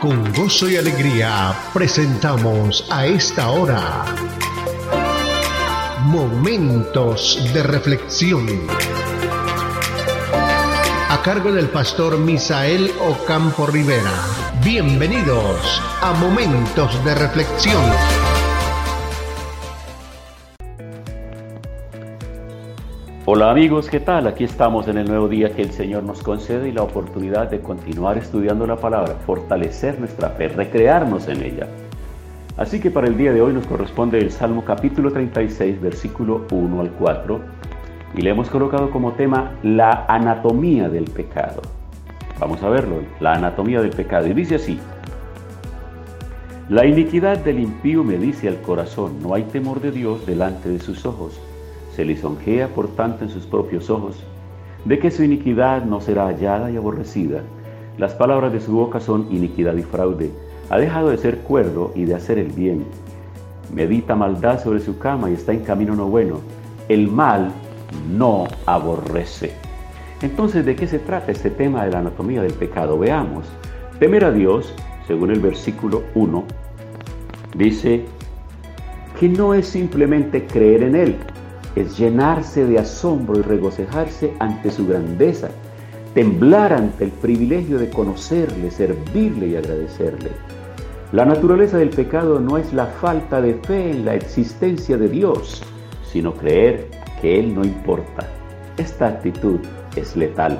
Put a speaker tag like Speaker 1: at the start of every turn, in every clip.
Speaker 1: Con gozo y alegría presentamos a esta hora Momentos de Reflexión. A cargo del pastor Misael Ocampo Rivera. Bienvenidos a Momentos de Reflexión.
Speaker 2: Hola amigos, ¿qué tal? Aquí estamos en el nuevo día que el Señor nos concede y la oportunidad de continuar estudiando la palabra, fortalecer nuestra fe, recrearnos en ella. Así que para el día de hoy nos corresponde el Salmo capítulo 36, versículo 1 al 4, y le hemos colocado como tema la anatomía del pecado. Vamos a verlo, la anatomía del pecado. Y dice así, la iniquidad del impío me dice al corazón, no hay temor de Dios delante de sus ojos se lisonjea por tanto en sus propios ojos, de que su iniquidad no será hallada y aborrecida. Las palabras de su boca son iniquidad y fraude. Ha dejado de ser cuerdo y de hacer el bien. Medita maldad sobre su cama y está en camino no bueno. El mal no aborrece. Entonces, ¿de qué se trata este tema de la anatomía del pecado? Veamos. Temer a Dios, según el versículo 1, dice que no es simplemente creer en Él, es llenarse de asombro y regocijarse ante su grandeza, temblar ante el privilegio de conocerle, servirle y agradecerle. La naturaleza del pecado no es la falta de fe en la existencia de Dios, sino creer que Él no importa. Esta actitud es letal.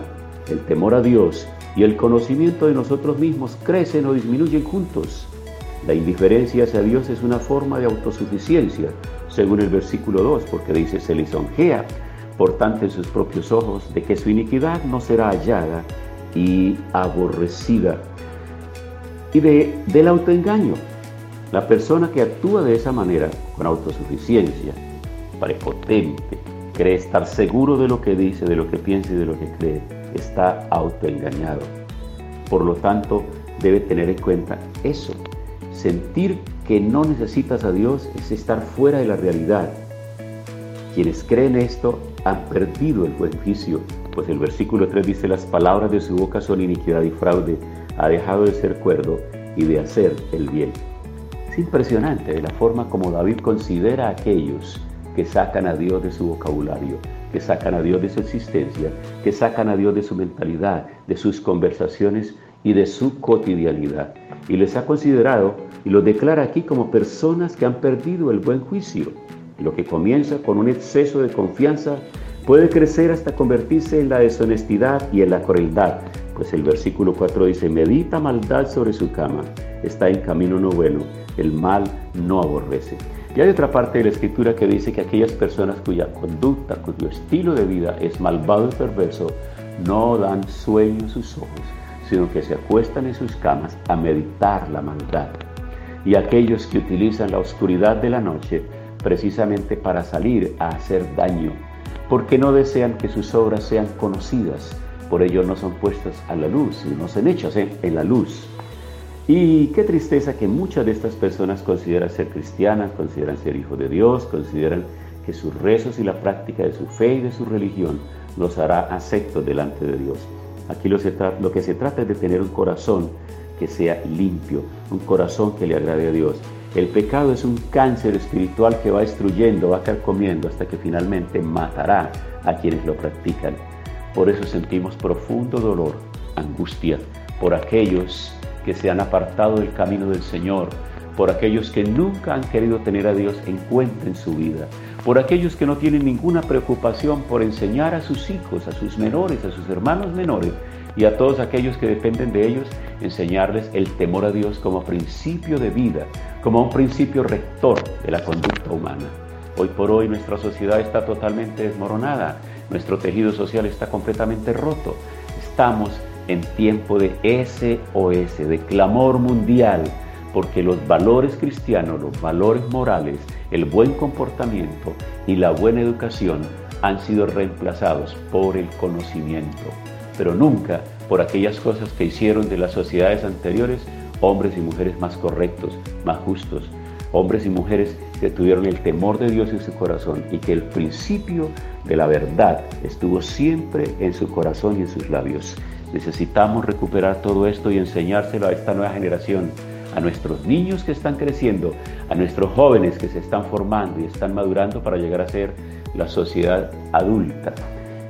Speaker 2: El temor a Dios y el conocimiento de nosotros mismos crecen o disminuyen juntos. La indiferencia hacia Dios es una forma de autosuficiencia, según el versículo 2, porque dice, se lisonjea, por tanto, en sus propios ojos, de que su iniquidad no será hallada y aborrecida. Y de, del autoengaño. La persona que actúa de esa manera, con autosuficiencia, prepotente, cree estar seguro de lo que dice, de lo que piensa y de lo que cree, está autoengañado. Por lo tanto, debe tener en cuenta eso, sentir que no necesitas a Dios es estar fuera de la realidad. Quienes creen esto han perdido el juicio, pues el versículo 3 dice, las palabras de su boca son iniquidad y fraude, ha dejado de ser cuerdo y de hacer el bien. Es impresionante la forma como David considera a aquellos que sacan a Dios de su vocabulario, que sacan a Dios de su existencia, que sacan a Dios de su mentalidad, de sus conversaciones y de su cotidianidad. Y les ha considerado y lo declara aquí como personas que han perdido el buen juicio. Lo que comienza con un exceso de confianza puede crecer hasta convertirse en la deshonestidad y en la crueldad, pues el versículo 4 dice, medita maldad sobre su cama, está en camino no bueno, el mal no aborrece. Y hay otra parte de la escritura que dice que aquellas personas cuya conducta, cuyo estilo de vida es malvado y perverso, no dan sueño a sus ojos, sino que se acuestan en sus camas a meditar la maldad y aquellos que utilizan la oscuridad de la noche precisamente para salir a hacer daño, porque no desean que sus obras sean conocidas, por ello no son puestas a la luz, no son hechas en la luz. Y qué tristeza que muchas de estas personas consideran ser cristianas, consideran ser hijos de Dios, consideran que sus rezos y la práctica de su fe y de su religión los hará aceptos delante de Dios. Aquí lo que se trata es de tener un corazón que sea limpio, un corazón que le agrade a Dios. El pecado es un cáncer espiritual que va destruyendo, va carcomiendo hasta que finalmente matará a quienes lo practican. Por eso sentimos profundo dolor, angustia, por aquellos que se han apartado del camino del Señor, por aquellos que nunca han querido tener a Dios en cuenta en su vida, por aquellos que no tienen ninguna preocupación por enseñar a sus hijos, a sus menores, a sus hermanos menores, y a todos aquellos que dependen de ellos, enseñarles el temor a Dios como principio de vida, como un principio rector de la conducta humana. Hoy por hoy nuestra sociedad está totalmente desmoronada, nuestro tejido social está completamente roto. Estamos en tiempo de SOS, de clamor mundial, porque los valores cristianos, los valores morales, el buen comportamiento y la buena educación han sido reemplazados por el conocimiento pero nunca por aquellas cosas que hicieron de las sociedades anteriores hombres y mujeres más correctos, más justos, hombres y mujeres que tuvieron el temor de Dios en su corazón y que el principio de la verdad estuvo siempre en su corazón y en sus labios. Necesitamos recuperar todo esto y enseñárselo a esta nueva generación, a nuestros niños que están creciendo, a nuestros jóvenes que se están formando y están madurando para llegar a ser la sociedad adulta.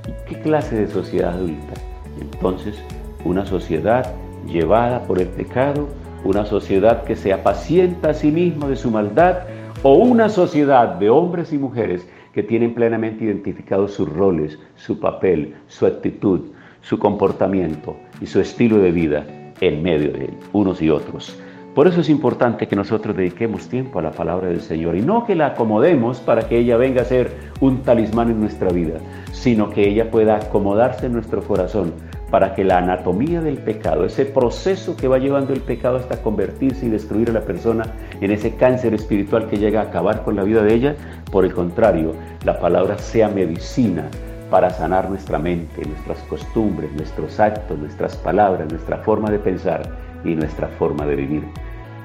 Speaker 2: ¿Y qué clase de sociedad adulta? Entonces, una sociedad llevada por el pecado, una sociedad que se apacienta a sí misma de su maldad o una sociedad de hombres y mujeres que tienen plenamente identificados sus roles, su papel, su actitud, su comportamiento y su estilo de vida en medio de él, unos y otros. Por eso es importante que nosotros dediquemos tiempo a la palabra del Señor y no que la acomodemos para que ella venga a ser un talismán en nuestra vida, sino que ella pueda acomodarse en nuestro corazón para que la anatomía del pecado, ese proceso que va llevando el pecado hasta convertirse y destruir a la persona en ese cáncer espiritual que llega a acabar con la vida de ella, por el contrario, la palabra sea medicina para sanar nuestra mente, nuestras costumbres, nuestros actos, nuestras palabras, nuestra forma de pensar y nuestra forma de vivir.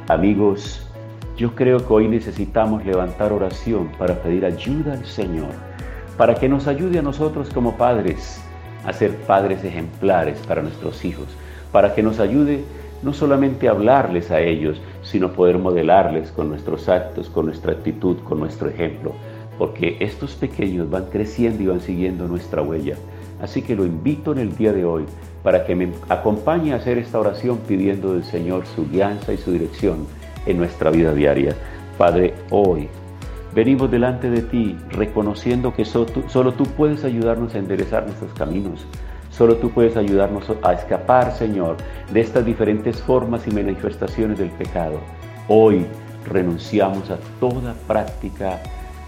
Speaker 2: Amigos, yo creo que hoy necesitamos levantar oración para pedir ayuda al Señor, para que nos ayude a nosotros como padres a ser padres ejemplares para nuestros hijos, para que nos ayude no solamente a hablarles a ellos, sino poder modelarles con nuestros actos, con nuestra actitud, con nuestro ejemplo porque estos pequeños van creciendo y van siguiendo nuestra huella. Así que lo invito en el día de hoy para que me acompañe a hacer esta oración pidiendo del Señor su guianza y su dirección en nuestra vida diaria. Padre, hoy venimos delante de ti reconociendo que solo tú, puedes ayudarnos a enderezar nuestros caminos. Solo tú puedes ayudarnos a escapar, Señor, de estas diferentes formas y manifestaciones del pecado. Hoy renunciamos a toda práctica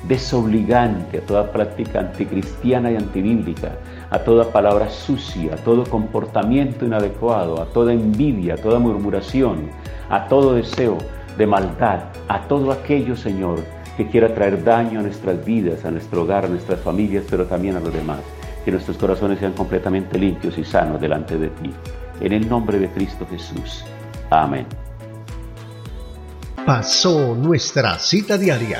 Speaker 2: desobligante a toda práctica anticristiana y antibíblica, a toda palabra sucia, a todo comportamiento inadecuado, a toda envidia, a toda murmuración, a todo deseo de maldad, a todo aquello, Señor, que quiera traer daño a nuestras vidas, a nuestro hogar, a nuestras familias, pero también a los demás. Que nuestros corazones sean completamente limpios y sanos delante de ti. En el nombre de Cristo Jesús. Amén.
Speaker 1: Pasó nuestra cita diaria